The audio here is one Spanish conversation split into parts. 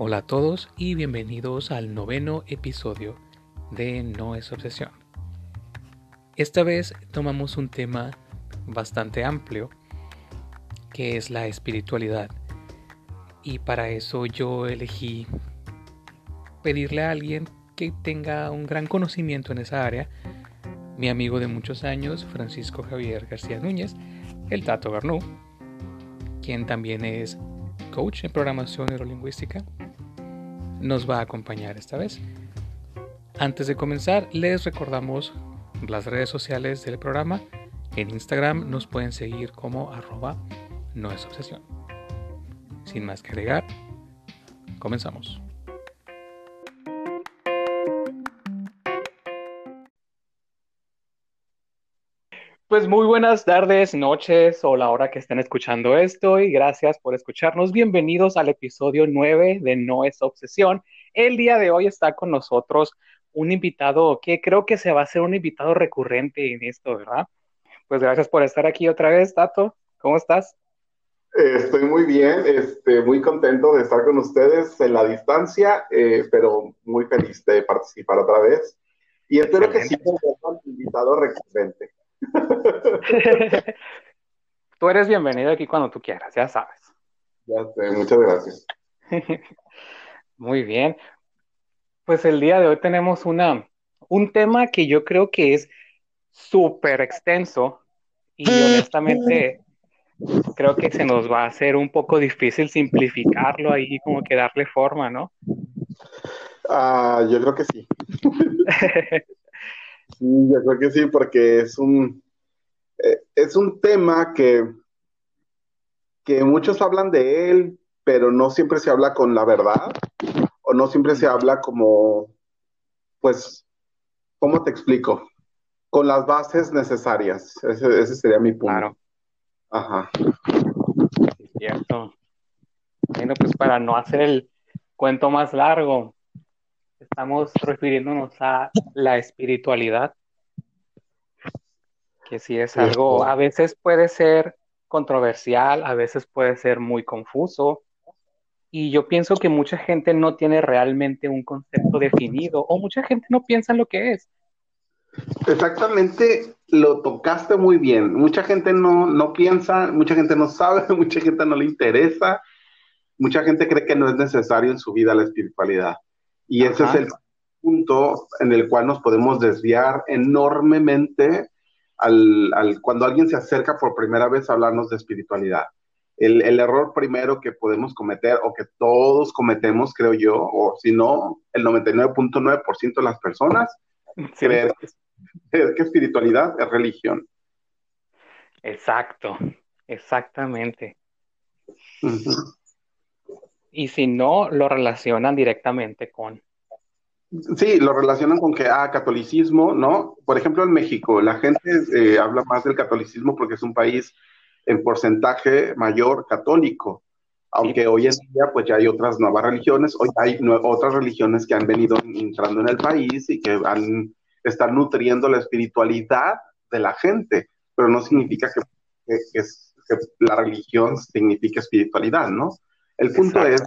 Hola a todos y bienvenidos al noveno episodio de No es Obsesión. Esta vez tomamos un tema bastante amplio que es la espiritualidad. Y para eso yo elegí pedirle a alguien que tenga un gran conocimiento en esa área, mi amigo de muchos años, Francisco Javier García Núñez, el Tato Garnú, quien también es coach en programación neurolingüística, nos va a acompañar esta vez. Antes de comenzar, les recordamos las redes sociales del programa. En Instagram nos pueden seguir como arroba no es. Sin más que agregar, comenzamos. Pues muy buenas tardes, noches o la hora que estén escuchando esto y gracias por escucharnos. Bienvenidos al episodio 9 de No es Obsesión. El día de hoy está con nosotros un invitado que creo que se va a hacer un invitado recurrente en esto, ¿verdad? Pues gracias por estar aquí otra vez, Tato. ¿Cómo estás? Eh, estoy muy bien, este, muy contento de estar con ustedes en la distancia, eh, pero muy feliz de participar otra vez. Y espero que sea un invitado recurrente. tú eres bienvenido aquí cuando tú quieras, ya sabes. Ya sé, muchas gracias. Muy bien. Pues el día de hoy tenemos una, un tema que yo creo que es súper extenso y honestamente creo que se nos va a hacer un poco difícil simplificarlo ahí, como que darle forma, ¿no? Ah, yo creo que sí. Sí, yo creo que sí, porque es un, eh, es un tema que, que muchos hablan de él, pero no siempre se habla con la verdad, o no siempre se habla como, pues, ¿cómo te explico? Con las bases necesarias. Ese, ese sería mi punto. Claro. Ajá. Cierto. Bueno, pues para no hacer el cuento más largo, estamos refiriéndonos a la espiritualidad, que si es algo, a veces puede ser controversial, a veces puede ser muy confuso, y yo pienso que mucha gente no tiene realmente un concepto definido, o mucha gente no piensa en lo que es. Exactamente, lo tocaste muy bien. Mucha gente no, no piensa, mucha gente no sabe, mucha gente no le interesa, mucha gente cree que no es necesario en su vida la espiritualidad. Y ese es el punto en el cual nos podemos desviar enormemente al, al, cuando alguien se acerca por primera vez a hablarnos de espiritualidad. El, el, error primero que podemos cometer o que todos cometemos, creo yo, o si no, el 99.9% de las personas, creer que, que espiritualidad es religión. Exacto, exactamente. Y si no, lo relacionan directamente con Sí, lo relacionan con que, ah, catolicismo, ¿no? Por ejemplo, en México, la gente eh, habla más del catolicismo porque es un país en porcentaje mayor católico, aunque hoy en día pues ya hay otras nuevas religiones, hoy hay otras religiones que han venido entrando en el país y que han, están nutriendo la espiritualidad de la gente, pero no significa que, que, que la religión signifique espiritualidad, ¿no? El punto es,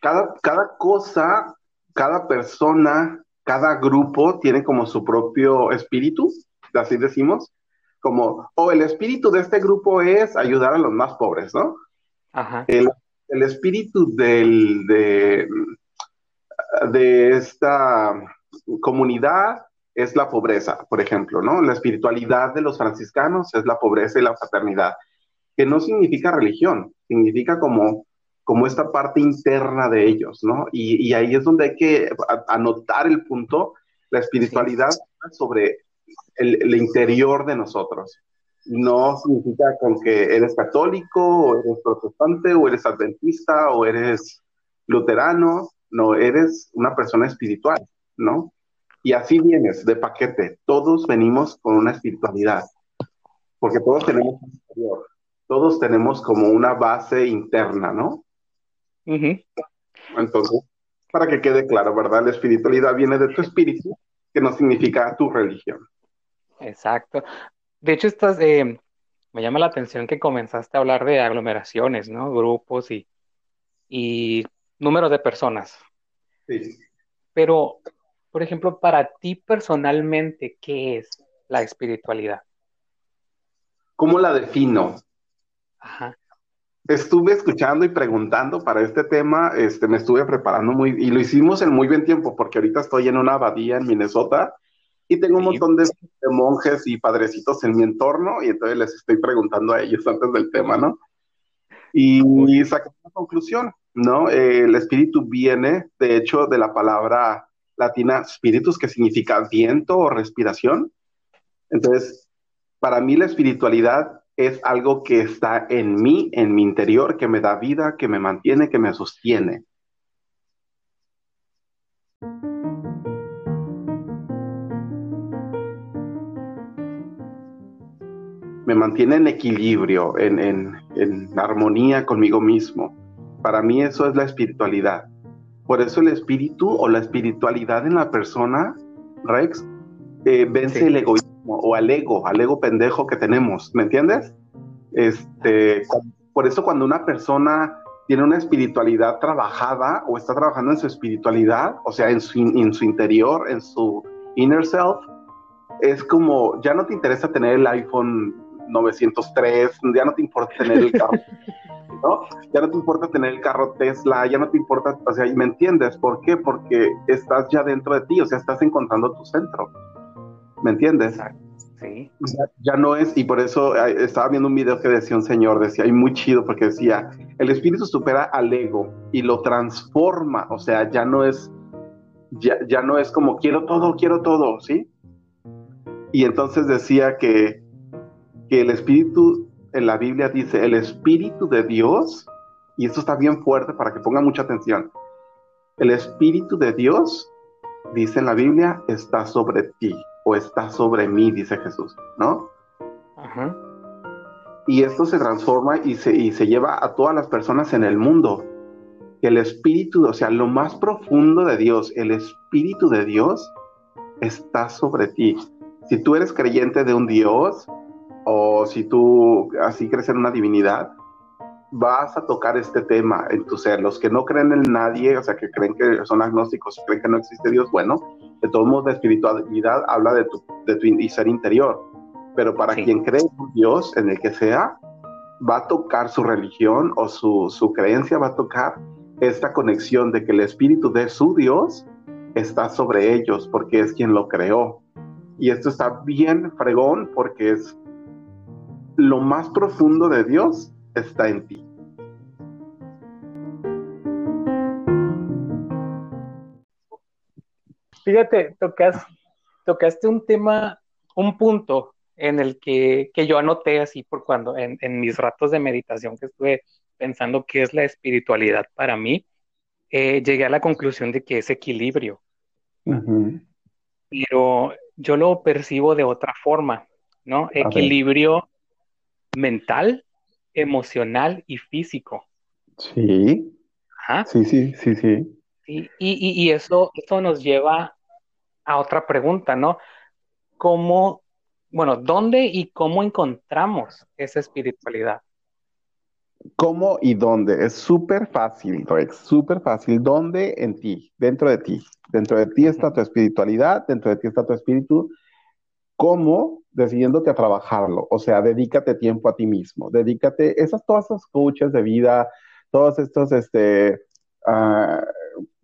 cada, cada cosa cada persona, cada grupo tiene como su propio espíritu, así decimos, como, o el espíritu de este grupo es ayudar a los más pobres, ¿no? Ajá. El, espíritu del, de, de esta comunidad es la pobreza, por ejemplo, ¿no? La espiritualidad de los franciscanos es la pobreza y la fraternidad, que no significa religión, significa como como esta parte interna de ellos, ¿no? Y, ahí es donde hay que anotar el punto, la espiritualidad sobre el, interior de nosotros. No significa con que eres católico, o eres protestante, o eres adventista, o eres luterano, no, eres una persona espiritual, ¿no? Y así vienes, de paquete. Todos venimos con una espiritualidad, porque todos tenemos un interior, todos tenemos como una base interna, ¿no? Entonces, para que quede claro, ¿verdad? La espiritualidad viene de tu espíritu, que no significa tu religión. Exacto. De hecho, estás, eh, me llama la atención que comenzaste a hablar de aglomeraciones, ¿no? Grupos y, y número de personas. Sí. Pero, por ejemplo, para ti personalmente, ¿qué es la espiritualidad? ¿Cómo la defino? Ajá. Estuve escuchando y preguntando para este tema, este, me estuve preparando muy, y lo hicimos en muy buen tiempo, porque ahorita estoy en una abadía en Minnesota y tengo un montón de, monjes y padrecitos en mi entorno, y entonces les estoy preguntando a ellos antes del tema, ¿no? Y, y saqué una conclusión, ¿no? el espíritu viene, de hecho, de la palabra latina spiritus, que significa viento o respiración. Entonces, para mí la espiritualidad es algo que está en mí, en mi interior, que me da vida, que me mantiene, que me sostiene. Me mantiene en equilibrio, en, en armonía conmigo mismo. Para mí eso es la espiritualidad. Por eso el espíritu o la espiritualidad en la persona, Rex, eh, vence el egoísmo o al ego, al ego pendejo que tenemos, ¿me entiendes? Este, por eso cuando una persona tiene una espiritualidad trabajada o está trabajando en su espiritualidad, o sea, en su, en su interior, en su inner self, es como, ya no te interesa tener el iPhone 903, ya no te importa tener el carro ¿no? Ya no te importa tener el carro Tesla, ya no te importa, o sea, ¿me entiendes? ¿Por qué? Porque estás ya dentro de ti, o sea, estás encontrando tu centro. ¿Me entiendes? Sí. Ya, no es, y por eso estaba viendo un video que decía un señor, decía, y muy chido, porque decía, el espíritu supera al ego y lo transforma, o sea, ya no es, ya, ya no es como quiero todo, quiero todo, ¿sí? Y entonces decía que, que el espíritu en la Biblia dice, el Espíritu de Dios, y esto está bien fuerte para que pongan mucha atención, el Espíritu de Dios, dice en la Biblia, está sobre ti o está sobre mí, dice Jesús, ¿no? Ajá. Y esto se transforma y se, y se lleva a todas las personas en el mundo. El Espíritu, o sea, lo más profundo de Dios, el Espíritu de Dios está sobre ti. Si tú eres creyente de un Dios, o si tú así crees en una divinidad, vas a tocar este tema en tu ser. Los que no creen en nadie, o sea, que creen que son agnósticos, creen que no existe Dios, bueno, de todos modos la espiritualidad habla de tu, de tu ser interior. Pero para quien cree en Dios, en el que sea, va a tocar su religión o su, su creencia, va a tocar esta conexión de que el espíritu de su Dios está sobre ellos porque es quien lo creó. Y esto está bien fregón porque es lo más profundo de Dios está en ti. Fíjate, tocas, tocaste un tema, un punto en el que, yo anoté así por cuando, en, mis ratos de meditación que estuve pensando qué es la espiritualidad para mí, eh, llegué a la conclusión de que es equilibrio. Pero yo lo percibo de otra forma, ¿no? Equilibrio mental, emocional y físico. Sí. Sí, sí, sí, sí. Y, eso, nos lleva a otra pregunta, ¿no? ¿Cómo, bueno, dónde y cómo encontramos esa espiritualidad? ¿Cómo y dónde? Es súper fácil, Rex, súper fácil. ¿Dónde? En ti, dentro de ti. Dentro de ti está tu espiritualidad, dentro de ti está tu espíritu. ¿Cómo? decidiéndote a trabajarlo, o sea, dedícate tiempo a ti mismo, dedícate, esas, todas esas coaches de vida, todos estos, este, uh,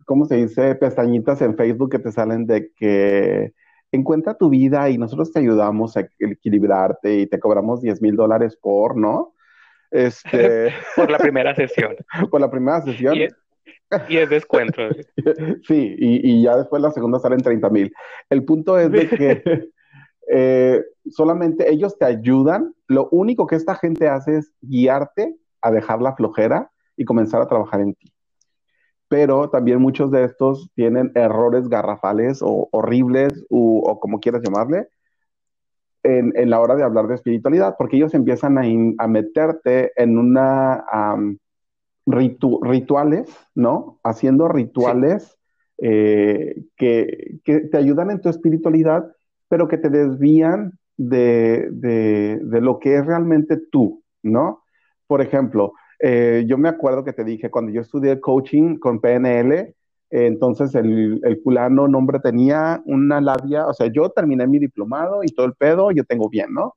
¿cómo se dice? Pestañitas en Facebook que te salen de que encuentra tu vida y nosotros te ayudamos a equilibrarte y te cobramos 10 mil dólares por, ¿no? Este... por la primera sesión. por la primera sesión. Y es, descuento. sí, y, y, ya después la segunda salen 30 mil. El punto es de que eh, solamente ellos te ayudan. Lo único que esta gente hace es guiarte a dejar la flojera y comenzar a trabajar en ti. Pero también muchos de estos tienen errores garrafales o horribles o como quieras llamarle en, la hora de hablar de espiritualidad, porque ellos empiezan a, meterte en una rituales, ¿no? Haciendo rituales eh, que, que te ayudan en tu espiritualidad, pero que te desvían de, de, lo que es realmente tú, ¿no? Por ejemplo, Eh, yo me acuerdo que te dije, cuando yo estudié coaching con PNL, eh, entonces el, el fulano nombre tenía una labia, o sea, yo terminé mi diplomado y todo el pedo, yo tengo bien, ¿no?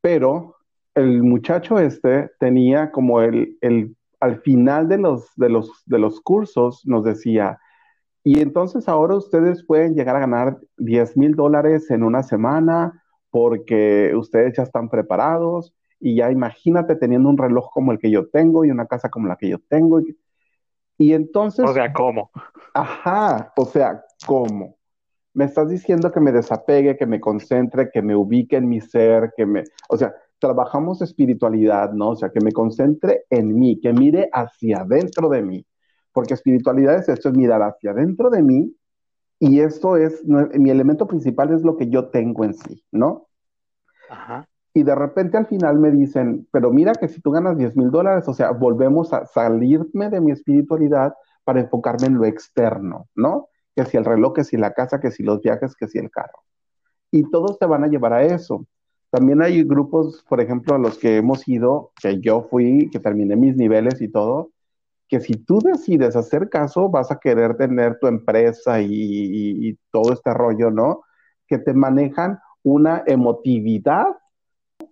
Pero el muchacho este tenía como el, el al final de los, de, los, de los cursos nos decía, y entonces ahora ustedes pueden llegar a ganar 10 mil dólares en una semana porque ustedes ya están preparados y ya imagínate teniendo un reloj como el que yo tengo y una casa como la que yo tengo. Y, y entonces... O sea, ¿cómo? Ajá, o sea, ¿cómo? Me estás diciendo que me desapegue, que me concentre, que me ubique en mi ser, que me... O sea, trabajamos espiritualidad, ¿no? O sea, que me concentre en mí, que mire hacia adentro de mí. Porque espiritualidad es esto, es mirar hacia adentro de mí y esto es, mi elemento principal es lo que yo tengo en sí, ¿no? Ajá. Y de repente al final me dicen, pero mira que si tú ganas 10 mil dólares, o sea, volvemos a salirme de mi espiritualidad para enfocarme en lo externo, ¿no? Que si el reloj, que si la casa, que si los viajes, que si el carro. Y todos te van a llevar a eso. También hay grupos, por ejemplo, a los que hemos ido, que yo fui, que terminé mis niveles y todo, que si tú decides hacer caso, vas a querer tener tu empresa y, todo este rollo, ¿no? Que te manejan una emotividad.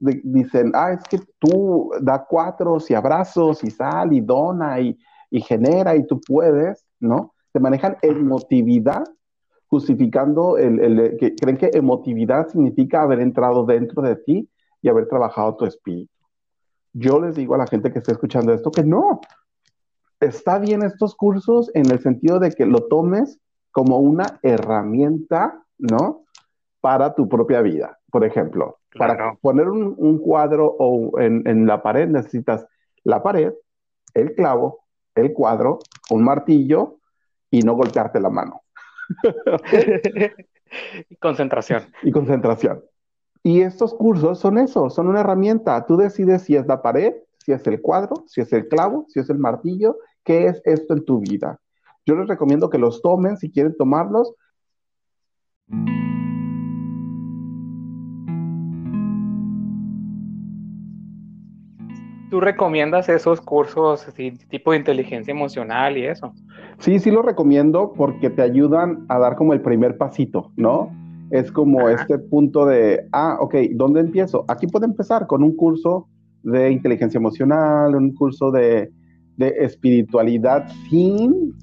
Dicen, ah, es que tú da cuatro y abrazos y sal y dona y, y genera y tú puedes, ¿no? Te manejan emotividad justificando el, que creen que emotividad significa haber entrado dentro de ti y haber trabajado tu espíritu. Yo les digo a la gente que está escuchando esto que no. Está bien estos cursos en el sentido de que lo tomes como una herramienta, ¿no? Para tu propia vida. Por ejemplo, para poner un, cuadro o en, en la pared necesitas la pared, el clavo, el cuadro, un martillo y no golpearte la mano. y concentración. Y concentración. Y estos cursos son eso, son una herramienta. Tú decides si es la pared, si es el cuadro, si es el clavo, si es el martillo, qué es esto en tu vida. Yo les recomiendo que los tomen si quieren tomarlos. ¿Tú recomiendas esos cursos tipo de inteligencia emocional y eso? Sí, sí lo recomiendo porque te ayudan a dar como el primer pasito, ¿no? Es como este punto de, ah, ok, ¿dónde empiezo? Aquí puedo empezar con un curso de inteligencia emocional, un curso de, de espiritualidad sin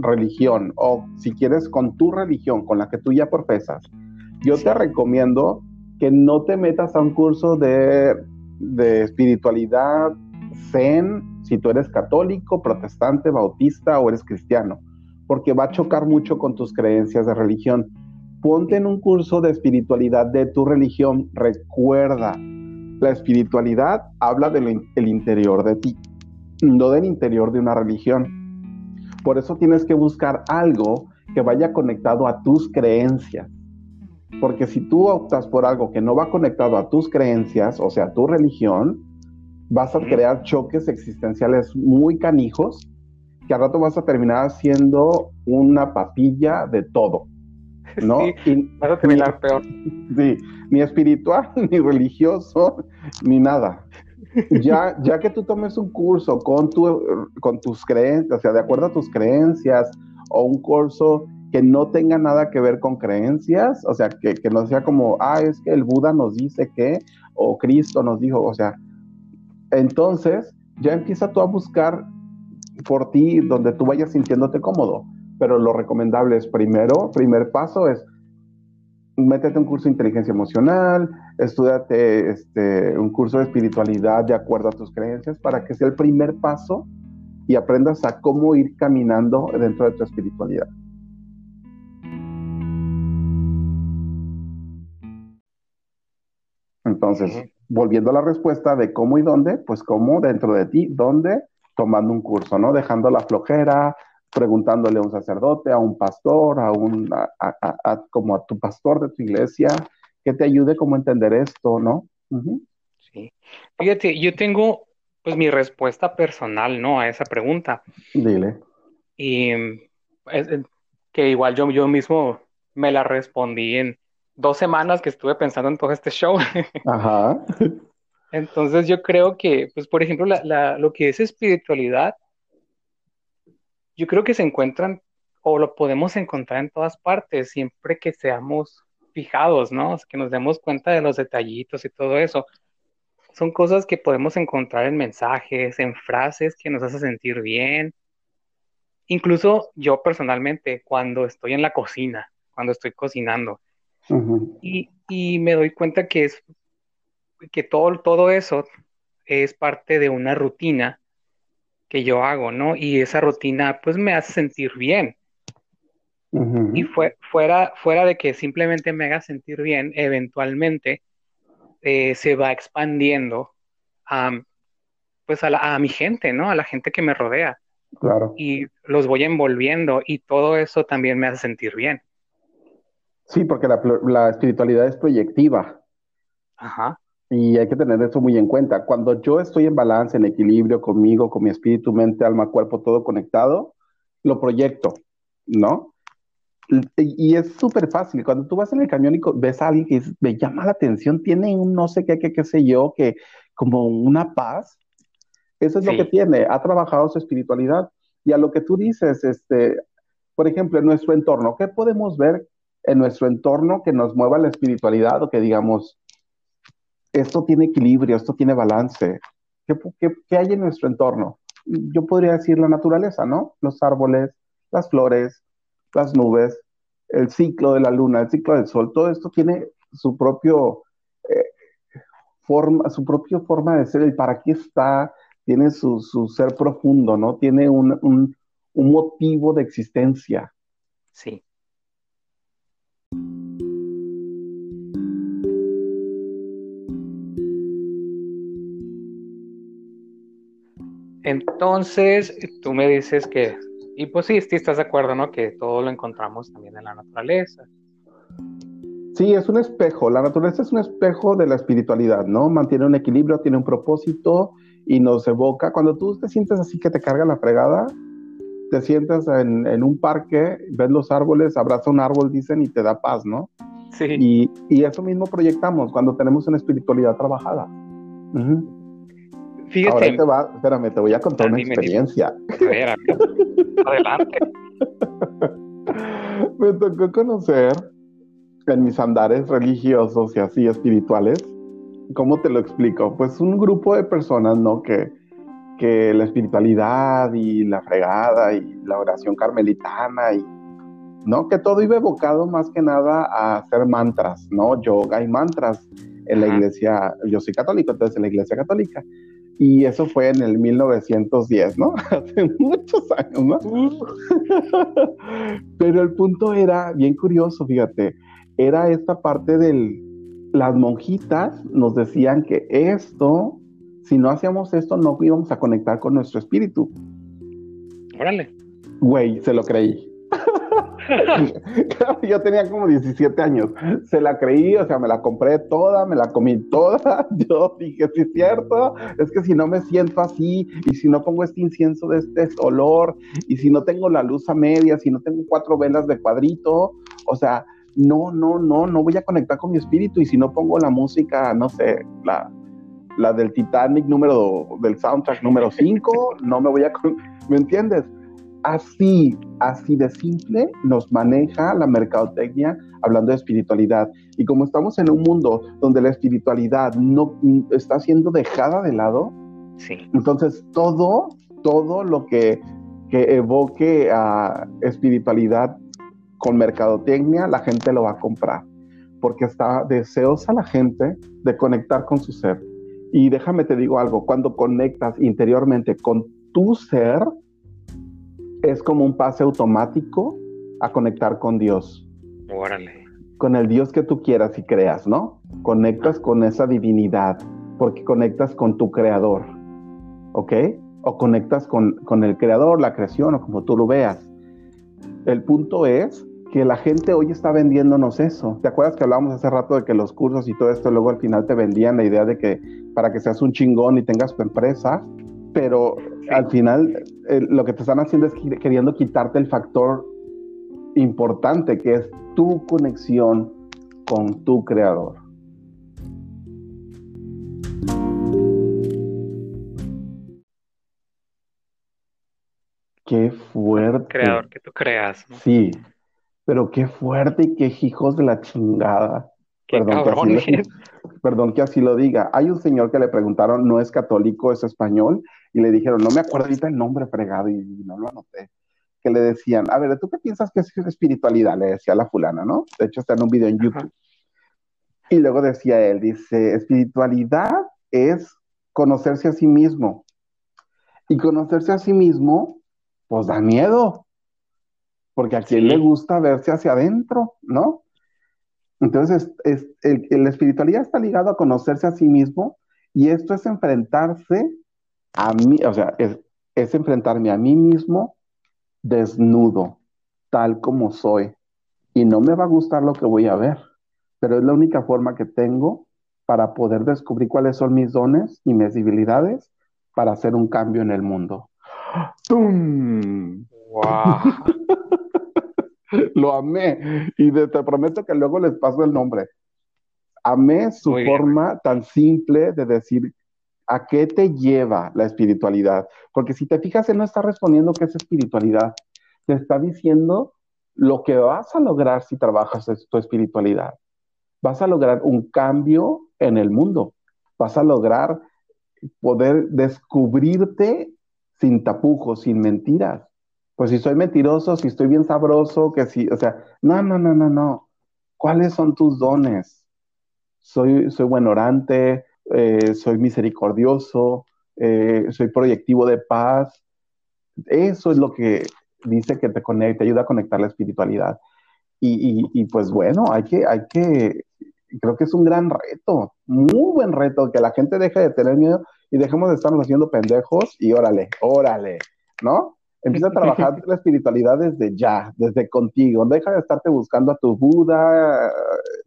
religión o si quieres con tu religión, con la que tú ya profesas. Yo te recomiendo que no te metas a un curso de, de espiritualidad zen si tú eres católico, protestante, bautista o eres cristiano, porque va a chocar mucho con tus creencias de religión. Ponte en un curso de espiritualidad de tu religión. Recuerda, la espiritualidad habla del interior de ti, no del interior de una religión. Por eso tienes que buscar algo que vaya conectado a tus creencias. Porque si tú optas por algo que no va conectado a tus creencias, o sea, a tu religión, vas a crear choques existenciales muy canijos que al rato vas a terminar siendo una papilla de todo, ¿no? Sí, vas a terminar peor. Sí, ni espiritual, ni religioso, ni nada. Ya, ya que tú tomes un curso con, tu, con tus creencias, o sea, de acuerdo a tus creencias, o un curso que no tenga nada que ver con creencias, o sea, que, no sea como, ah, es que el Buda nos dice que, o Cristo nos dijo, o sea, entonces, ya empieza tú a buscar por ti donde tú vayas sintiéndote cómodo. Pero lo recomendable es primero, primer paso es métete un curso de inteligencia emocional, estudiate este, un curso de espiritualidad de acuerdo a tus creencias para que sea el primer paso y aprendas a cómo ir caminando dentro de tu espiritualidad. Entonces, volviendo a la respuesta de cómo y dónde, pues cómo dentro de ti, dónde, tomando un curso, ¿no? Dejando la flojera, preguntándole a un sacerdote, a un pastor, a un, como a tu pastor de tu iglesia, que te ayude como a entender esto, ¿no? Sí. Fíjate, yo tengo pues mi respuesta personal, ¿no? A esa pregunta. Dile. Y que igual yo, yo mismo me la respondí en, dos semanas que estuve pensando en todo este show. Ajá. Entonces yo creo que, pues por ejemplo, lo que es espiritualidad, yo creo que se encuentran o lo podemos encontrar en todas partes, siempre que seamos fijados, ¿no? que nos demos cuenta de los detallitos y todo eso. Son cosas que podemos encontrar en mensajes, en frases que nos hacen sentir bien. Incluso yo personalmente, cuando estoy en la cocina, cuando estoy cocinando, y, y, me doy cuenta que es que todo, todo eso es parte de una rutina que yo hago, ¿no? Y esa rutina pues me hace sentir bien. Y fue, fuera, fuera de que simplemente me haga sentir bien, eventualmente eh, se va expandiendo a, pues a, a, mi gente, ¿no? A la gente que me rodea. Claro. Y los voy envolviendo y todo eso también me hace sentir bien. Sí, porque la, la espiritualidad es proyectiva. Ajá. Y hay que tener eso muy en cuenta. Cuando yo estoy en balance, en equilibrio conmigo, con mi espíritu, mente, alma, cuerpo, todo conectado, lo proyecto, ¿no? Y, es súper fácil. Cuando tú vas en el camión y ves a alguien que me llama la atención, tiene un no sé qué, qué, qué sé yo, que como una paz, eso es lo que tiene. Ha trabajado su espiritualidad. Y a lo que tú dices, este, por ejemplo, en nuestro entorno, ¿qué podemos ver en nuestro entorno que nos mueva la espiritualidad o que digamos, esto tiene equilibrio, esto tiene balance. ¿Qué, hay en nuestro entorno? Yo podría decir la naturaleza, ¿no? Los árboles, las flores, las nubes, el ciclo de la luna, el ciclo del sol, todo esto tiene su propio eh, forma, su propia forma de ser, el para qué está, tiene su, ser profundo, ¿no? Tiene un, un motivo de existencia. Sí. Entonces, tú me dices que, y pues sí, estás de acuerdo, ¿no? Que todo lo encontramos también en la naturaleza. Sí, es un espejo. La naturaleza es un espejo de la espiritualidad, ¿no? Mantiene un equilibrio, tiene un propósito y nos evoca. Cuando tú te sientes así que te carga la fregada, te sientas en, un parque, ves los árboles, abraza un árbol, dicen, y te da paz, ¿no? Sí. Y, eso mismo proyectamos cuando tenemos una espiritualidad trabajada. Fíjate. Ahora te va, espérame, te voy a contar una experiencia. adelante. Me tocó conocer en mis andares religiosos y así espirituales, ¿cómo te lo explico? Pues un grupo de personas, ¿no? Que, que la espiritualidad y la fregada y la oración carmelitana y, ¿no? Que todo iba evocado más que nada a hacer mantras, ¿no? Yoga y mantras en la iglesia, yo soy católico, entonces en la iglesia católica. Y eso fue en el 1910, ¿no? Hace muchos años, ¿no? Pero el punto era bien curioso, fíjate, era esta parte del, las monjitas nos decían que esto, si no hacíamos esto, no íbamos a conectar con nuestro espíritu. Órale. Güey, se lo creí. yo tenía como 17 años. Se la creí, o sea, me la compré toda, me la comí toda. Yo dije, sí, es cierto. Es que si no me siento así, y si no pongo este incienso de este olor, y si no tengo la luz a media, si no tengo cuatro velas de cuadrito, o sea, no, no, no, no voy a conectar con mi espíritu. Y si no pongo la música, no sé, la, la del Titanic número, del soundtrack número 5, no me voy a. ¿Me entiendes? Así, así de simple nos maneja la mercadotecnia hablando de espiritualidad. Y como estamos en un mundo donde la espiritualidad no está siendo dejada de lado, sí. entonces todo, todo lo que, que evoque a espiritualidad con mercadotecnia, la gente lo va a comprar. Porque está deseosa la gente de conectar con su ser. Y déjame te digo algo, cuando conectas interiormente con tu ser, es como un pase automático a conectar con Dios. Órale. Con el Dios que tú quieras y creas, ¿no? Conectas con esa divinidad, porque conectas con tu creador, ¿ok? O conectas con, con el creador, la creación, o como tú lo veas. El punto es que la gente hoy está vendiéndonos eso. ¿Te acuerdas que hablábamos hace rato de que los cursos y todo esto luego al final te vendían la idea de que para que seas un chingón y tengas tu empresa? Pero al final lo que te están haciendo es queriendo quitarte el factor importante que es tu conexión con tu creador. Qué fuerte. Creador que tú creas. ¿no? Sí, pero qué fuerte y qué hijos de la chingada. perdón, que así lo, perdón que así lo diga. Hay un señor que le preguntaron, no es católico, es español, y le dijeron, no me acuerdo ahorita el nombre fregado y, no lo anoté. Que le decían, a ver, ¿tú qué piensas que es espiritualidad? Le decía la fulana, ¿no? De hecho, está en un video en YouTube. Y luego decía él, dice, espiritualidad es conocerse a sí mismo. Y conocerse a sí mismo, pues da miedo porque a quien le gusta verse hacia adentro, ¿no? Entonces, es, la espiritualidad está ligado a conocerse a sí mismo y esto es enfrentarse a mí, o sea, es, es enfrentarme a mí mismo desnudo, tal como soy. Y no me va a gustar lo que voy a ver, pero es la única forma que tengo para poder descubrir cuáles son mis dones y mis debilidades para hacer un cambio en el mundo. ¡Tum! ¡Wow! Lo amé. Y te prometo que luego les paso el nombre. Amé su forma tan simple de decir a qué te lleva la espiritualidad. Porque si te fijas, él no está respondiendo qué es espiritualidad. Te está diciendo lo que vas a lograr si trabajas tu espiritualidad. Vas a lograr un cambio en el mundo. Vas a lograr poder descubrirte sin tapujos, sin mentiras pues si soy mentiroso, si estoy bien sabroso, que si, o sea, no, no, no, no, no. ¿Cuáles son tus dones? Soy, soy buen orante, eh, soy misericordioso, eh, soy proyectivo de paz. Eso es lo que dice que te conecta, te ayuda a conectar la espiritualidad. Y, y, pues bueno, hay que, hay que, creo que es un gran reto, muy buen reto, que la gente deje de tener miedo y dejemos de estarnos haciendo pendejos y órale, órale, ¿no? Empieza a trabajar la espiritualidad desde ya, desde contigo. Deja de estarte buscando a tu Buda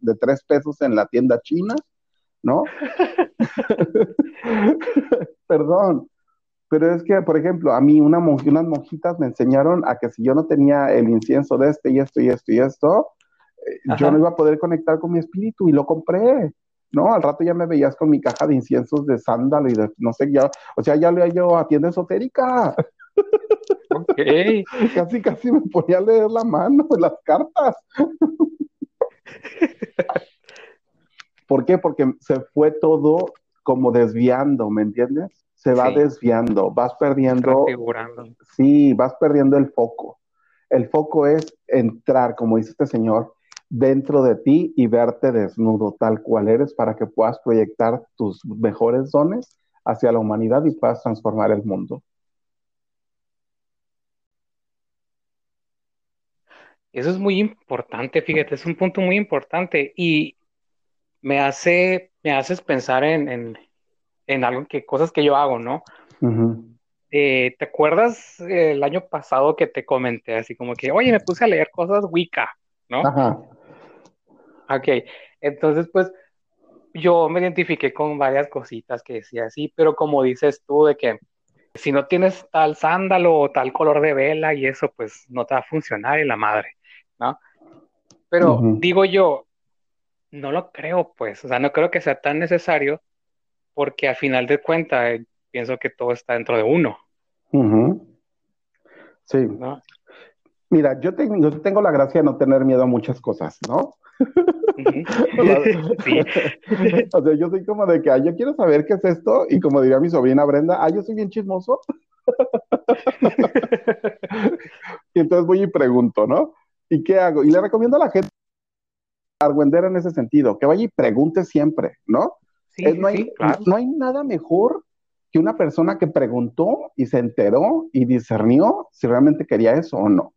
de tres pesos en la tienda china, ¿no? Perdón. Pero es que, por ejemplo, a mí una unas monjitas me enseñaron a que si yo no tenía el incienso de este y esto y esto y esto, eh, yo no iba a poder conectar con mi espíritu y lo compré. ¿no? Al rato ya me veías con mi caja de inciensos de sándalo y de, no sé, ya, o sea, ya le yo a tienda esotérica. Ok. casi, casi me ponía a leer la mano, las cartas. ¿Por qué? Porque se fue todo como desviando, ¿me entiendes? Se va desviando, vas perdiendo. Sí, vas perdiendo el foco. El foco es entrar, como dice este señor, dentro de ti y verte desnudo tal cual eres para que puedas proyectar tus mejores dones hacia la humanidad y puedas transformar el mundo. Eso es muy importante, fíjate, es un punto muy importante y me hace, me haces pensar en, algo que, cosas que yo hago, ¿no? Eh, ¿Te acuerdas el año pasado que te comenté así como que, oye, me puse a leer cosas Wicca, ¿no? Ajá. Ok, entonces pues yo me identifiqué con varias cositas que decía así, pero como dices tú de que si no tienes tal sándalo o tal color de vela y eso, pues no te va a funcionar en la madre. ¿No? Pero digo yo, no lo creo, pues, o sea, no creo que sea tan necesario porque al final de cuentas eh, pienso que todo está dentro de uno. Sí. Mira, yo tengo, tengo la gracia de no tener miedo a muchas cosas, ¿no? sí. o sea, yo soy como de que, yo quiero saber qué es esto, y como diría mi sobrina Brenda, ah, yo soy bien chismoso. y entonces voy y pregunto, ¿no? ¿Y qué hago? Y le recomiendo a la gente argüendera en ese sentido, que vaya y pregunte siempre, ¿no? Sí, no, hay, no hay nada mejor que una persona que preguntó y se enteró y discernió si realmente quería eso o no.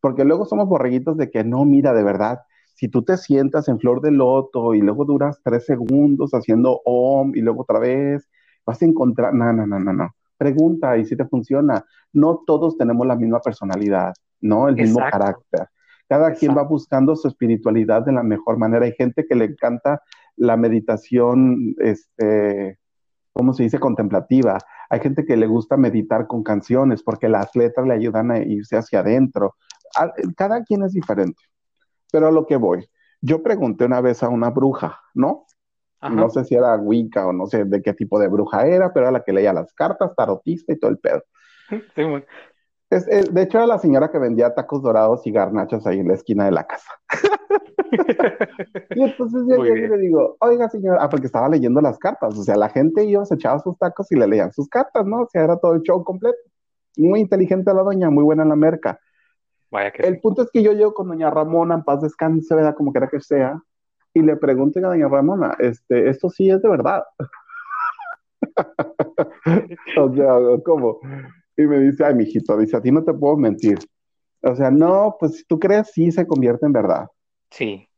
Porque luego somos borreguitos de que no, mira, de verdad, si tú te sientas en flor de loto y luego duras tres segundos haciendo om y luego otra vez, vas a encontrar, no, no, no, no, no. Pregunta y si te funciona. No todos tenemos la misma personalidad, ¿no? El mismo carácter. Cada quien va buscando su espiritualidad de la mejor manera. Hay gente que le encanta la meditación, este, ¿cómo se dice? Contemplativa. Hay gente que le gusta meditar con canciones porque las letras le ayudan a irse hacia adentro. Cada quien es diferente. Pero a lo que voy, yo pregunté una vez a una bruja, ¿no? No sé si era Wicca o no sé de qué tipo de bruja era, pero era la que leía las cartas, tarotista y todo el pedo. Sí, de hecho, era la señora que vendía tacos dorados y garnachas ahí en la esquina de la casa. y entonces yo, le digo, oiga, señora, ah, porque estaba leyendo las cartas. O sea, la gente iba, se echaba sus tacos y le leían sus cartas, ¿no? O sea, era todo el show completo. Muy inteligente la doña, muy buena en la merca. Vaya que el punto es que yo llego con doña Ramona, en paz descanse, ¿verdad? Como quiera que sea, y le pregunto a doña Ramona, este, esto sí es de verdad. o sea, ¿cómo? Y me dice, ay, mijito, dice, a ti no te puedo mentir. O sea, no, pues si tú crees, sí se convierte en verdad. Sí.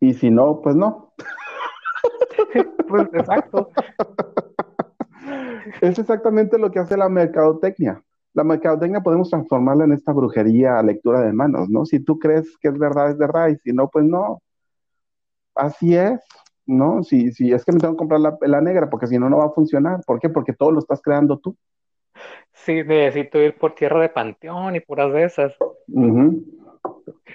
Y si no, pues no. pues exacto. Es exactamente lo que hace la mercadotecnia. La mercadotecnia podemos transformarla en esta brujería a lectura de manos, ¿no? Si tú crees que es verdad, es verdad, y si no, pues no. Así es, ¿no? Si, si es que me tengo que comprar la, la negra, porque si no, no va a funcionar. ¿Por qué? Porque todo lo estás creando tú. Sí, necesito ir por tierra de panteón y puras de esas.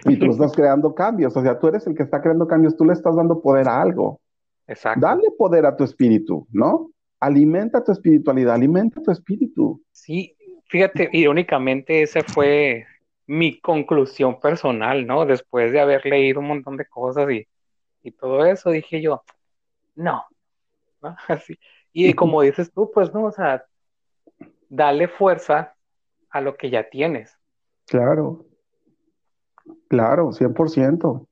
Y tú estás creando cambios, o sea, tú eres el que está creando cambios, tú le estás dando poder a algo. Exacto. Dale poder a tu espíritu, ¿no? Alimenta tu espiritualidad, alimenta tu espíritu. Sí, fíjate, irónicamente esa fue mi conclusión personal, ¿no? Después de haber leído un montón de cosas y, y todo eso, dije yo, no, ¿no? Así. Y como dices tú, pues no, o sea, dale fuerza a lo que ya tienes. Claro, claro, 100%.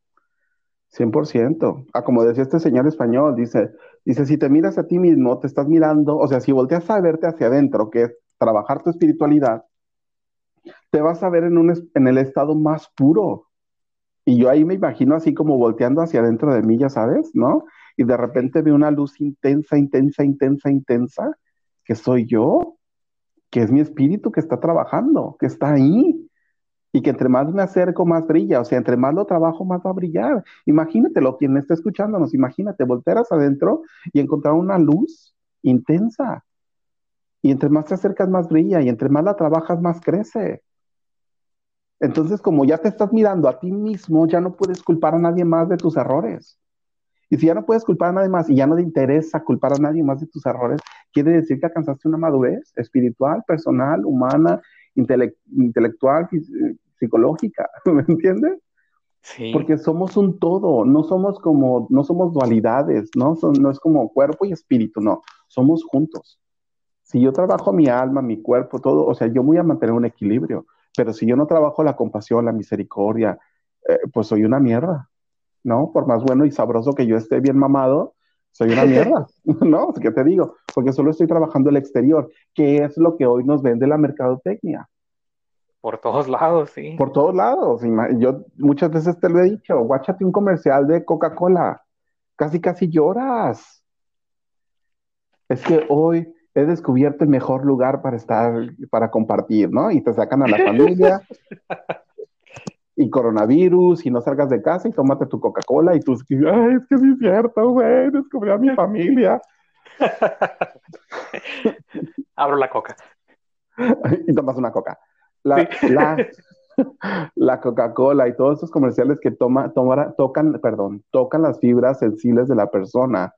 100%. Ah, como decía este señor español, dice, dice, si te miras a ti mismo, te estás mirando, o sea, si volteas a verte hacia adentro, que es trabajar tu espiritualidad, te vas a ver en, un, en el estado más puro. Y yo ahí me imagino así como volteando hacia adentro de mí, ya sabes, ¿no? Y de repente veo una luz intensa, intensa, intensa, intensa, que soy yo que es mi espíritu que está trabajando, que está ahí. Y que entre más me acerco, más brilla. O sea, entre más lo trabajo, más va a brillar. Imagínatelo, quien está escuchándonos, imagínate, volteras adentro y encontrar una luz intensa. Y entre más te acercas, más brilla. Y entre más la trabajas, más crece. Entonces, como ya te estás mirando a ti mismo, ya no puedes culpar a nadie más de tus errores. Y si ya no puedes culpar a nadie más y ya no te interesa culpar a nadie más de tus errores, quiere decir que alcanzaste una madurez espiritual, personal, humana, intelectual, psicológica, ¿me entiendes? Sí. Porque somos un todo, no somos como, no somos dualidades, ¿no? no es como cuerpo y espíritu, no, somos juntos. Si yo trabajo mi alma, mi cuerpo, todo, o sea, yo voy a mantener un equilibrio, pero si yo no trabajo la compasión, la misericordia, eh, pues soy una mierda, ¿no? Por más bueno y sabroso que yo esté bien mamado, soy una mierda, ¿no? ¿Qué te digo? Porque solo estoy trabajando el exterior, que es lo que hoy nos vende la mercadotecnia. Por todos lados, sí. Por todos lados. Yo muchas veces te lo he dicho, guáchate un comercial de Coca-Cola, casi casi lloras. Es que hoy he descubierto el mejor lugar para estar, para compartir, ¿no? Y te sacan a la familia y coronavirus y no salgas de casa y tómate tu Coca-Cola y tú, ay, es que sí es cierto, güey, descubrí a mi familia. Abro la coca. y tomas una coca. La, la, Coca-Cola y todos esos comerciales que toma, tocan, perdón, tocan las fibras sensibles de la persona.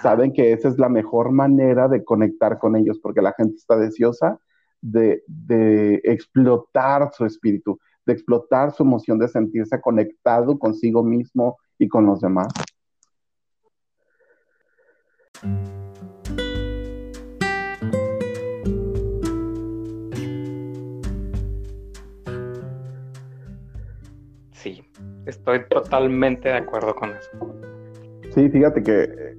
Saben que esa es la mejor manera de conectar con ellos porque la gente está deseosa de, de explotar su espíritu de explotar su emoción de sentirse conectado consigo mismo y con los demás. Sí, estoy totalmente de acuerdo con eso. Sí, fíjate que eh,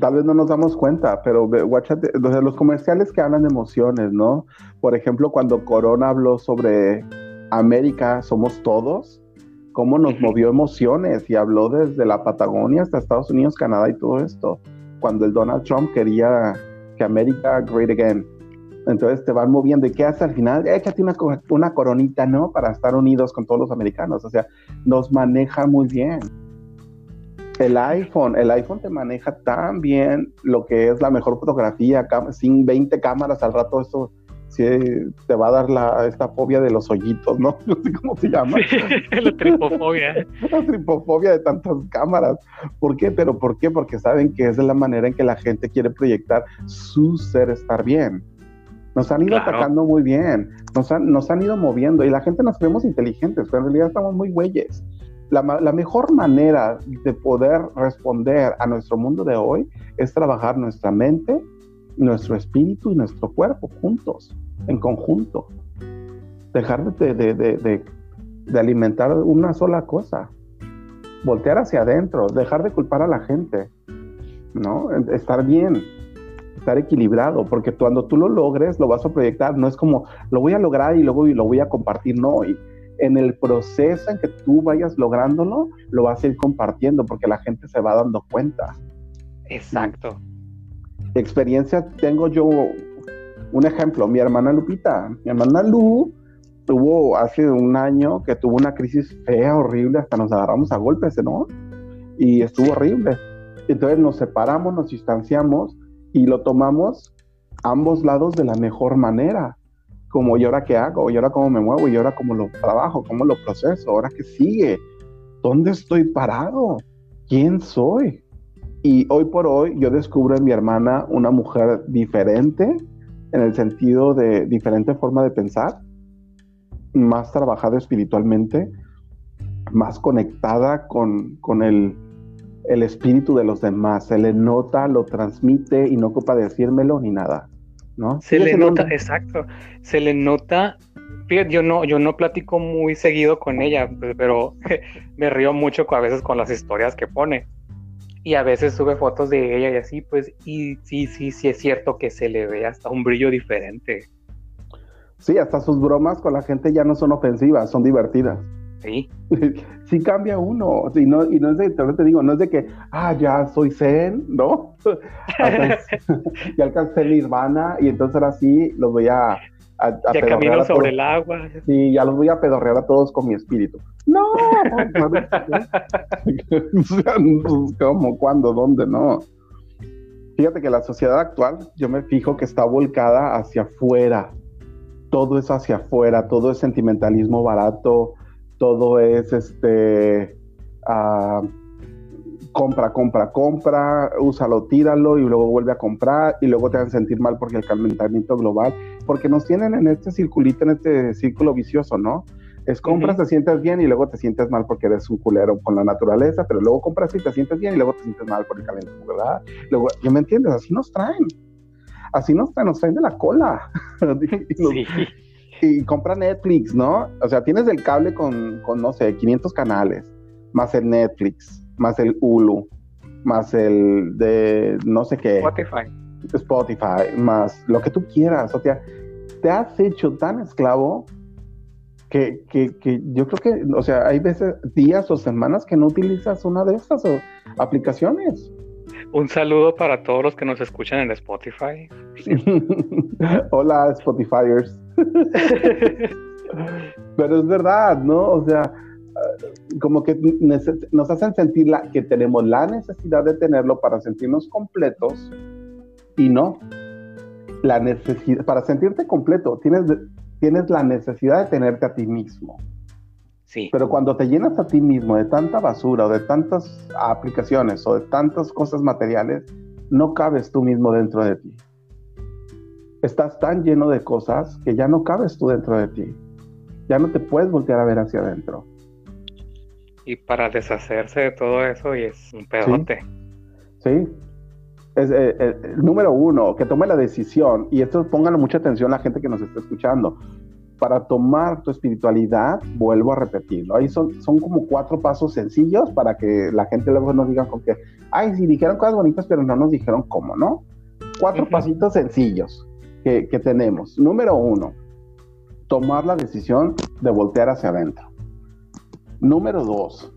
tal vez no nos damos cuenta, pero los comerciales que hablan de emociones, ¿no? Por ejemplo, cuando Corona habló sobre América somos todos, cómo nos movió emociones y habló desde la Patagonia hasta Estados Unidos, Canadá y todo esto, cuando el Donald Trump quería que América great again. Entonces te van moviendo y qué hace al final, échate una, una coronita, ¿no? Para estar unidos con todos los americanos. O sea, nos maneja muy bien. El iPhone, el iPhone te maneja tan bien lo que es la mejor fotografía, sin 20 cámaras al rato, eso sí te va a dar la, esta fobia de los hoyitos, ¿no? No sé cómo se llama. la tripofobia. la tripofobia de tantas cámaras. ¿Por qué? Pero ¿por qué? Porque saben que esa es la manera en que la gente quiere proyectar su ser estar bien. Nos han ido atacando muy bien, nos han, nos han ido moviendo y la gente nos vemos inteligentes, pero en realidad estamos muy güeyes. La, la, mejor manera de poder responder a nuestro mundo de hoy es trabajar nuestra mente, nuestro espíritu y nuestro cuerpo juntos, en conjunto. Dejar de, de, de, de alimentar una sola cosa. Voltear hacia adentro, dejar de culpar a la gente, ¿no? Estar bien, estar equilibrado, porque cuando tú lo logres, lo vas a proyectar, no es como lo voy a lograr y luego lo voy a compartir, no. Y en el proceso en que tú vayas lográndolo, lo vas a ir compartiendo, porque la gente se va dando cuenta. Exacto. Experiencia, tengo yo un ejemplo, mi hermana Lupita, mi hermana Lu tuvo hace un año que tuvo una crisis fea, horrible, hasta nos agarramos a golpes, ¿no? Y estuvo horrible. Entonces nos separamos, nos distanciamos y lo tomamos ambos lados de la mejor manera. Como, ¿y ahora qué hago? ¿Y ahora cómo me muevo? ¿Y ahora cómo lo trabajo? ¿Cómo lo proceso? ¿Ahora qué sigue? ¿Dónde estoy parado? ¿Quién soy? Y hoy por hoy yo descubro en mi hermana una mujer diferente, en el sentido de diferente forma de pensar, más trabajada espiritualmente, más conectada con, con el, el, espíritu de los demás. Se le nota, lo transmite y no ocupa decírmelo ni nada. ¿no? Se le nota, exacto. Se le nota. Yo no, yo no platico muy seguido con ella, pero me río mucho a veces con las historias que pone. Y a veces sube fotos de ella y así, pues, y sí, sí, sí es cierto que se le ve hasta un brillo diferente. Sí, hasta sus bromas con la gente ya no son ofensivas, son divertidas. Sí. sí cambia uno. Y no, y no es de, te digo, no es de que, ah, ya soy zen, ¿no? ya alcancé nirvana y entonces ahora sí los voy a... a, ya camino sobre el agua. Sí, ya los voy a pedorrear a todos con mi espíritu. No, ¿cómo, cuándo, dónde? No. Fíjate que la sociedad actual, yo me fijo que está volcada hacia afuera, todo es hacia afuera, todo es sentimentalismo barato, todo es este uh, compra, compra, compra, úsalo, tíralo y luego vuelve a comprar y luego te a sentir mal porque el calentamiento global, porque nos tienen en este circulito, en este círculo vicioso, ¿no? Es compras, te sientes bien y luego te sientes mal porque eres un culero con la naturaleza, pero luego compras y te sientes bien y luego te sientes mal por el calentamiento, ¿verdad? Luego, ¿ya me entiendes? Así nos traen así nos, nos traen de la cola. y, compra Netflix, ¿no? O sea, tienes el cable con, con, no sé, 500 canales, más el Netflix, más el Hulu, más el de no sé qué. Spotify. Spotify, más lo que tú quieras. O sea, te has hecho tan esclavo que, que, que, yo creo que, o sea, hay veces, días o semanas que no utilizas una de estas aplicaciones. Un saludo para todos los que nos escuchan en Spotify. Hola, Spotifyers. Pero es verdad, ¿no? O sea, como que nos hacen sentir la, que tenemos la necesidad de tenerlo para sentirnos completos y no. La necesidad, para sentirte completo, tienes, tienes la necesidad de tenerte a ti mismo. Pero cuando te llenas a ti mismo de tanta basura o de tantas aplicaciones o de tantas cosas materiales, no cabes tú mismo dentro de ti. Estás tan lleno de cosas que ya no cabes tú dentro de ti. Ya no te puedes voltear a ver hacia adentro. Y para deshacerse de todo eso, y es un pedote. Sí. Es, eh, eh, número uno, que tome la decisión, y esto pónganle mucha atención a la gente que nos está escuchando para tomar tu espiritualidad, vuelvo a repetirlo. Ahí son, son como cuatro pasos sencillos para que la gente luego nos diga con que, ay, sí, dijeron cosas bonitas, pero no nos dijeron cómo, ¿no? Cuatro pasitos sencillos que, que tenemos. Número uno, tomar la decisión de voltear hacia adentro. Número dos,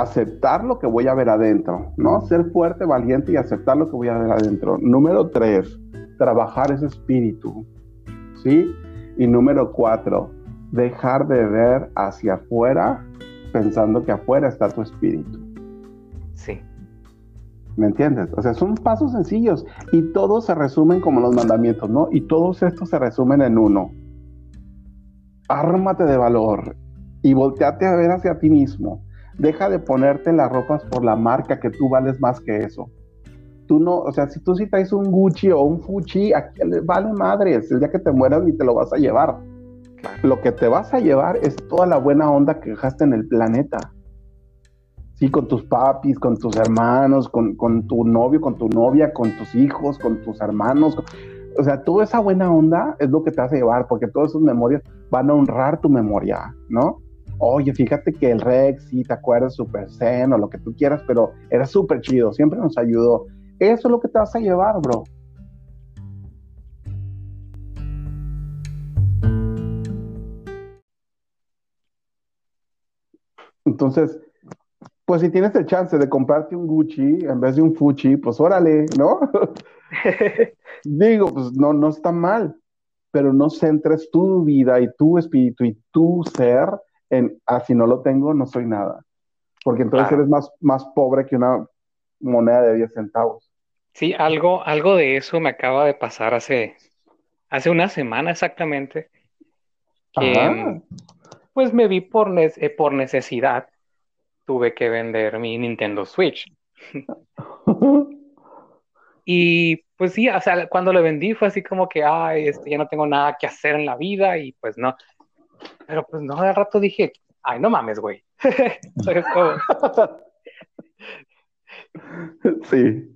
aceptar lo que voy a ver adentro, ¿no? Ser fuerte, valiente y aceptar lo que voy a ver adentro. Número tres, trabajar ese espíritu. ¿sí? Y número cuatro, dejar de ver hacia afuera pensando que afuera está tu espíritu. Sí. ¿Me entiendes? O sea, son pasos sencillos y todos se resumen como los mandamientos, ¿no? Y todos estos se resumen en uno. Ármate de valor y volteate a ver hacia ti mismo. Deja de ponerte las ropas por la marca que tú vales más que eso. tú no, o sea, si tú sí traes un Gucci o un Fuchi, aquí vale madres, el día que te mueras ni te lo vas a llevar. Lo que te vas a llevar es toda la buena onda que dejaste en el planeta. Sí, con tus papis, con tus hermanos, con, tu novio, con tu novia, con tus hijos, con tus hermanos. o sea, toda esa buena onda es lo que te vas a llevar, porque todas esas memorias van a honrar tu memoria, ¿no? Oye, fíjate que el Rex, sí, te acuerdas, Super Zen o lo que tú quieras, pero era súper chido, siempre nos ayudó. Eso es lo que te vas a llevar, bro. Entonces, pues si tienes el chance de comprarte un Gucci en vez de un Fuchi, pues órale, ¿no? Digo, pues no, no está mal, pero no centres tu vida y tu espíritu y tu ser en, ah, si no lo tengo, no soy nada. Porque entonces eres más, más pobre que una moneda de 10 centavos. Sí, algo, algo de eso me acaba de pasar hace, hace una semana exactamente. Que, pues me vi por, eh, por necesidad. Tuve que vender mi Nintendo Switch. y pues sí, o sea, cuando lo vendí fue así como que, ay, este, ya no tengo nada que hacer en la vida y pues no. Pero pues no, de rato dije, ay, no mames, güey. sí.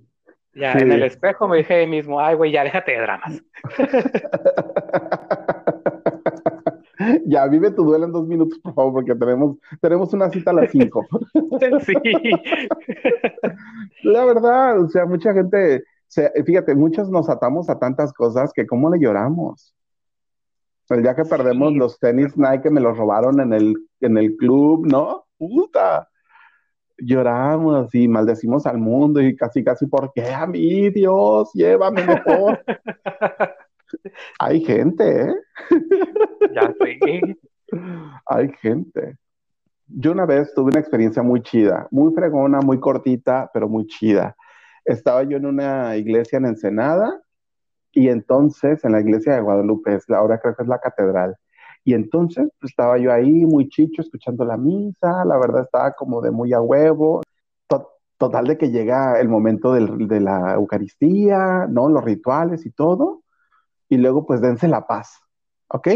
Ya en el espejo me dije mismo, ay, güey, ya déjate de dramas. ya, vive tu duelo en dos minutos, por favor, porque tenemos, tenemos una cita a las cinco. sí. La verdad, o sea, mucha gente, fíjate, muchos nos atamos a tantas cosas que cómo le lloramos. El día que perdemos los tenis Nike me los robaron en el, en el club, ¿no? Puta lloramos y maldecimos al mundo y casi, casi, ¿por qué a mí, Dios? Llévame mejor. Hay gente, ¿eh? ya sé. Hay gente. Yo una vez tuve una experiencia muy chida, muy fregona, muy cortita, pero muy chida. Estaba yo en una iglesia en Ensenada y entonces en la iglesia de Guadalupe, es ahora creo que es la catedral. Y entonces pues, estaba yo ahí muy chicho escuchando la misa, la verdad estaba como de muy a huevo. Total de que llega el momento de la Eucaristía, ¿no? Los rituales y todo. Y luego pues dense la paz, ¿ok?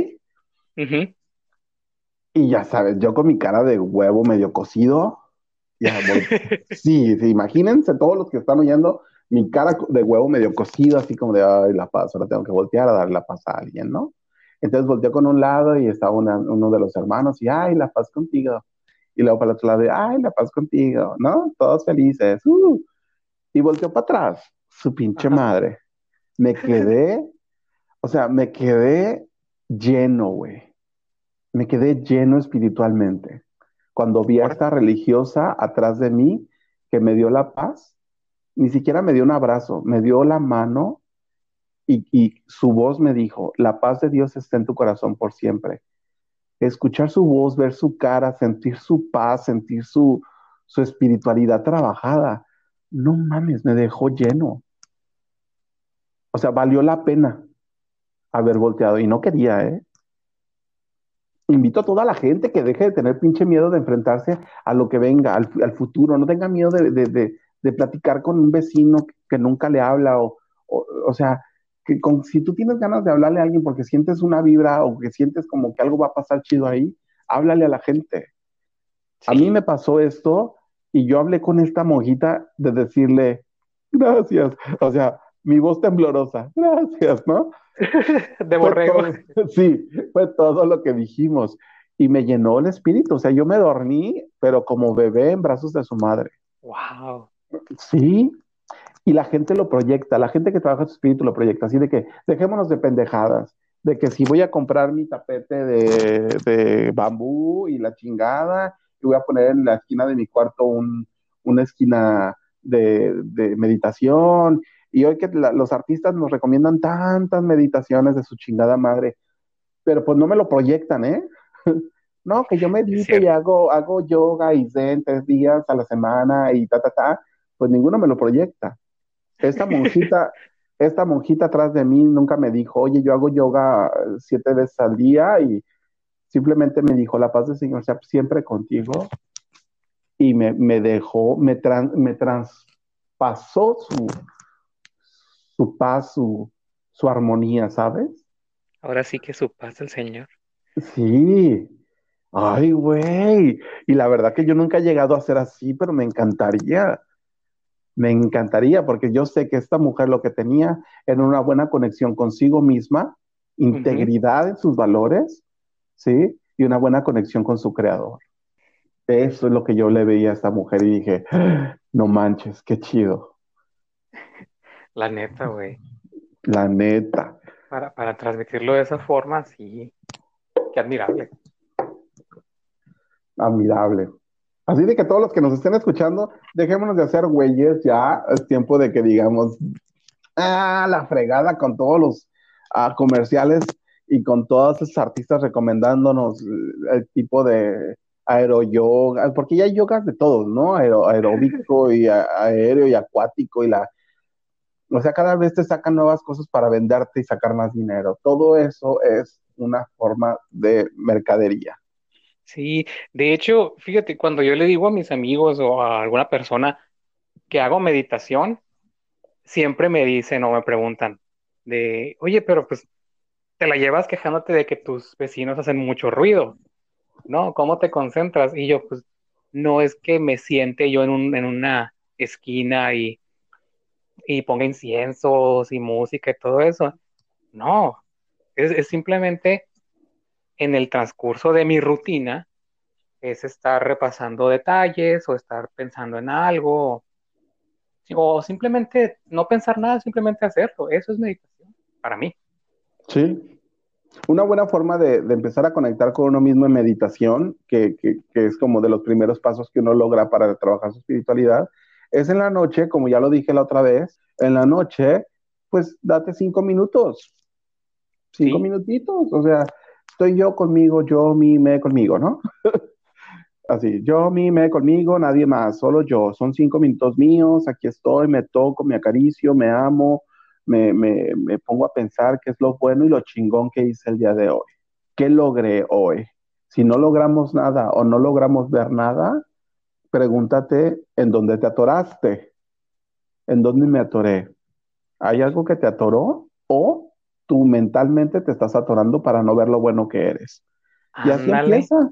Y ya sabes, yo con mi cara de huevo medio cocido, ya sí, sí, imagínense todos los que están oyendo mi cara de huevo medio cocido, así como de, ay, la paz, ahora tengo que voltear a darle la paz a alguien, ¿no? Entonces volteó con un lado y estaba uno de los hermanos y, ay, la paz contigo. Y luego para el otro lado, ay, la paz contigo, ¿no? Todos felices. Uh. Y volteó para atrás, su pinche madre. Me quedé, o sea, me quedé lleno, güey. Me quedé lleno espiritualmente. Cuando vi a esta religiosa atrás de mí que me dio la paz, ni siquiera me dio un abrazo, me dio la mano y, su voz me dijo, la paz de Dios está en tu corazón por siempre. Escuchar su voz, ver su cara, sentir su paz, sentir su, su espiritualidad trabajada. No mames, me dejó lleno. O sea, valió la pena haber volteado y no quería, ¿eh? Invito a toda la gente que deje de tener pinche miedo de enfrentarse a lo que venga, al, futuro. No tenga miedo de, platicar con un vecino que nunca le habla o, o sea, que si tú tienes ganas de hablarle a alguien porque sientes una vibra o que sientes como que algo va a pasar chido ahí, háblale a la gente. A mí me pasó esto y yo hablé con esta monjita de decirle, gracias, o sea, mi voz temblorosa, gracias, ¿no? de borrego. sí, fue todo lo que dijimos y me llenó el espíritu, o sea, yo me dormí, pero como bebé en brazos de su madre. Wow. Sí, y la gente lo proyecta, la gente que trabaja su espíritu lo proyecta, así de que dejémonos de pendejadas, de que si voy a comprar mi tapete de, bambú y la chingada, y voy a poner en la esquina de mi cuarto una esquina de, meditación, y hoy que los artistas nos recomiendan tantas meditaciones de su chingada madre, pero pues no me lo proyectan, ¿eh? no, que yo medito y hago, hago yoga y zen tres días a la semana y ta, ta, ta, pues ninguno me lo proyecta. Esta monjita, esta monjita atrás de mí nunca me dijo, oye, yo hago yoga siete veces al día y simplemente me dijo, la paz del Señor sea siempre contigo. Y me, dejó, me, me traspasó su, su paz, su, su armonía, ¿sabes? Ahora sí que su paz el Señor. Sí. Ay, güey. Y la verdad que yo nunca he llegado a ser así, pero me encantaría. Me encantaría, porque yo sé que esta mujer lo que tenía era una buena conexión consigo misma, integridad en sus valores, ¿sí? Y una buena conexión con su creador. Eso es lo que yo le veía a esta mujer y dije, ah, no manches, qué chido. La neta, güey. La neta. Para, para transmitirlo de esa forma, sí. Qué admirable. Admirable. Así de que todos los que nos estén escuchando, dejémonos de hacer güeyes, ya es tiempo de que digamos, ah, la fregada con todos los ah, comerciales y con todos esos artistas recomendándonos el tipo de aeroyoga, porque ya hay yogas de todos, ¿no? aeróbico y aéreo y acuático y la... O sea, cada vez te sacan nuevas cosas para venderte y sacar más dinero. Todo eso es una forma de mercadería. Sí, de hecho, fíjate, cuando yo le digo a mis amigos o a alguna persona que hago meditación, siempre me dicen o me preguntan de, oye, pero pues te la llevas quejándote de que tus vecinos hacen mucho ruido, ¿no? ¿Cómo te concentras? Y yo, pues, no es que me siente yo en, un, en una esquina y, y ponga inciensos y música y todo eso. No, es, es simplemente en el transcurso de mi rutina es estar repasando detalles o estar pensando en algo o simplemente no pensar nada, simplemente hacerlo. Eso es meditación para mí. Sí. Una buena forma de, empezar a conectar con uno mismo en meditación, que, que, es como de los primeros pasos que uno logra para trabajar su espiritualidad, es en la noche, como ya lo dije la otra vez, en la noche, pues date cinco minutos. Cinco minutitos. O sea, estoy yo conmigo, yo, mi, me conmigo, ¿no? Así, yo, mi, me conmigo, nadie más, solo yo. Son cinco minutos míos, aquí estoy, me toco, me acaricio, me amo, me, me, me pongo a pensar qué es lo bueno y lo chingón que hice el día de hoy. ¿Qué logré hoy? Si no logramos nada o no logramos ver nada, pregúntate en dónde te atoraste. ¿En dónde me atoré? ¿Hay algo que te atoró? ¿O tú mentalmente te estás atorando para no ver lo bueno que eres. Y así empieza,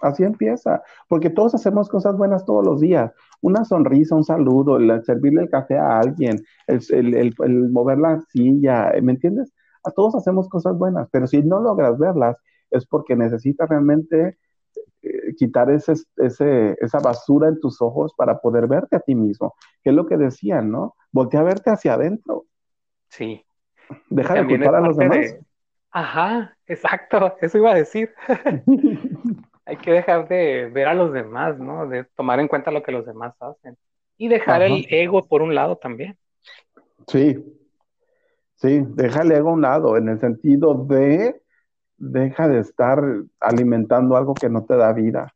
así empieza, porque todos hacemos cosas buenas todos los días. Una sonrisa, un saludo, el servirle el café a alguien, el, mover la silla, ¿me entiendes? A todos hacemos cosas buenas, pero si no logras verlas, es porque necesitas realmente eh, quitar ese, ese, esa basura en tus ojos para poder verte a ti mismo, que es lo que decían, ¿no? Voltea a verte hacia adentro. Sí. Deja de culpar a los demás. Ajá, exacto, eso iba a decir. Hay que dejar de ver a los demás, ¿no? De tomar en cuenta lo que los demás hacen. Y dejar el ego por un lado también. Sí, sí, deja el ego a un lado, en el sentido de deja de estar alimentando algo que no te da vida.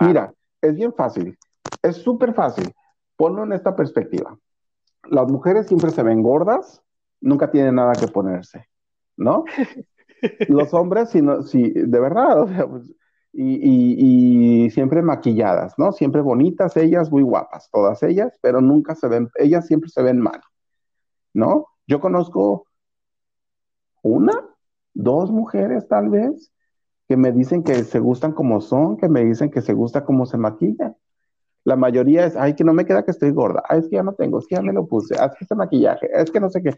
Mira, es bien fácil, es súper fácil. Ponlo en esta perspectiva. Las mujeres siempre se ven gordas nunca tienen nada que ponerse, ¿no? Los hombres, si, no, si de verdad, o sea, pues, y, y, siempre maquilladas, ¿no? Siempre bonitas, ellas muy guapas, todas ellas, pero nunca se ven, ellas siempre se ven mal, ¿no? Yo conozco una, dos mujeres tal vez, que me dicen que se gustan como son, que me dicen que se gusta como se maquillan. La mayoría es, ay, que no me queda que estoy gorda, ay, es que ya no tengo, es que ya me lo puse, es que este maquillaje, es que no sé qué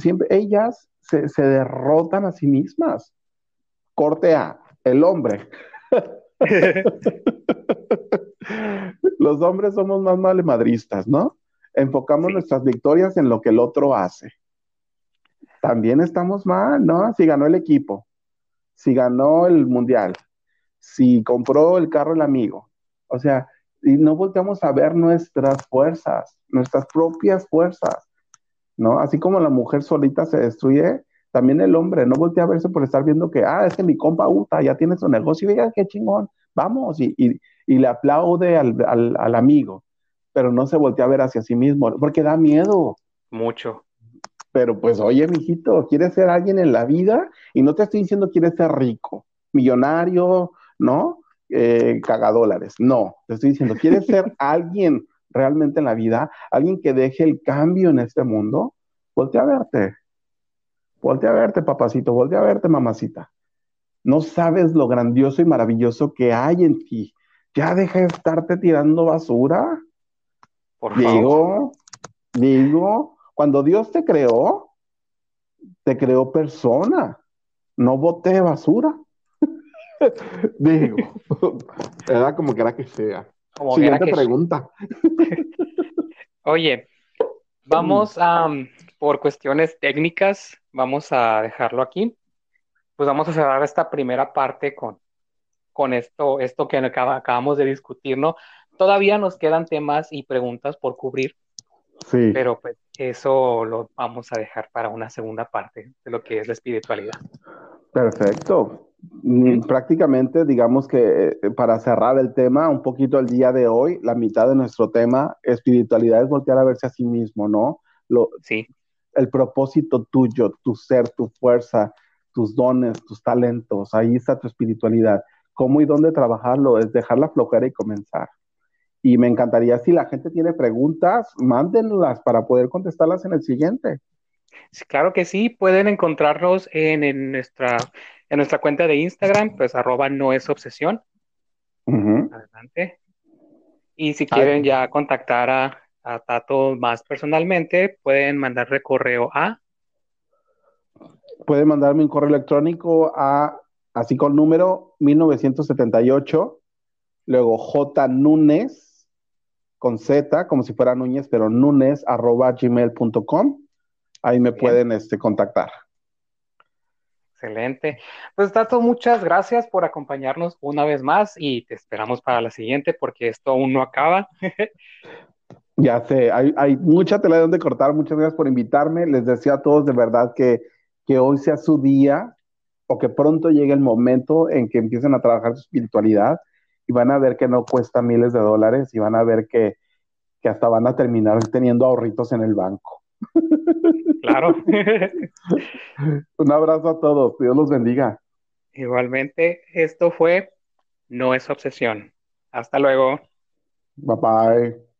siempre ellas se, derrotan a sí mismas. Corte A, el hombre. Los hombres somos más malemadristas, ¿no? Enfocamos nuestras victorias en lo que el otro hace. También estamos mal, ¿no? Si ganó el equipo, si ganó el mundial, si compró el carro el amigo. O sea, y no volteamos a ver nuestras fuerzas, nuestras propias fuerzas. ¿No? Así como la mujer solita se destruye, también el hombre no voltea a verse por estar viendo que, ah, es que mi compa Uta ya tiene su negocio, y qué chingón, vamos, y, le aplaude al, amigo, pero no se voltea a ver hacia sí mismo, porque da miedo. Mucho. Pero pues, oye, mijito, quieres ser alguien en la vida, y no te estoy diciendo quieres ser rico, millonario, ¿no? Eh, cagadólares, no, te estoy diciendo, quieres ser alguien realmente en la vida, alguien que deje el cambio en este mundo, voltea a verte. Voltea a verte, papacito, voltea a verte, mamacita. No sabes lo grandioso y maravilloso que hay en ti. Ya deja de estarte tirando basura. Por digo, digo, cuando Dios te creó, te creó persona, no bote basura. digo, ¿verdad? Como quiera que sea. Como Siguiente pregunta. Oye, vamos a, por cuestiones técnicas, vamos a dejarlo aquí. Pues vamos a cerrar esta primera parte con, con esto, esto que acabamos de discutir, ¿no? Todavía nos quedan temas y preguntas por cubrir. Sí. Pero pues eso lo vamos a dejar para una segunda parte de lo que es la espiritualidad. Perfecto. Prácticamente, digamos que eh, para cerrar el tema, un poquito el día de hoy, la mitad de nuestro tema, espiritualidad es voltear a verse a sí mismo, ¿no? Lo, sí. El propósito tuyo, tu ser, tu fuerza, tus dones, tus talentos, ahí está tu espiritualidad. ¿Cómo y dónde trabajarlo? Es dejar la flojera y comenzar. Y me encantaría, si la gente tiene preguntas, mándenlas para poder contestarlas en el siguiente. Claro que sí, pueden encontrarnos en, nuestra, en nuestra cuenta de Instagram, pues arroba no es obsesión. Adelante. Y si quieren ya contactar a, a Tato más personalmente, pueden mandarle correo a. Pueden mandarme un correo electrónico a, así con número 1978, luego J. Núñez, con Z, como si fuera Núñez, pero Núñez, arroba gmail.com. Ahí me pueden este, contactar. Excelente. Pues Tato, muchas gracias por acompañarnos una vez más y te esperamos para la siguiente porque esto aún no acaba. Ya sé, hay, mucha tela de donde cortar. Muchas gracias por invitarme. Les deseo a todos de verdad que, hoy sea su día o que pronto llegue el momento en que empiecen a trabajar su espiritualidad y van a ver que no cuesta miles de dólares y van a ver que, que hasta van a terminar teniendo ahorritos en el banco. Claro. Un abrazo a todos. Dios los bendiga. Igualmente, esto fue No es obsesión. Hasta luego. Bye bye.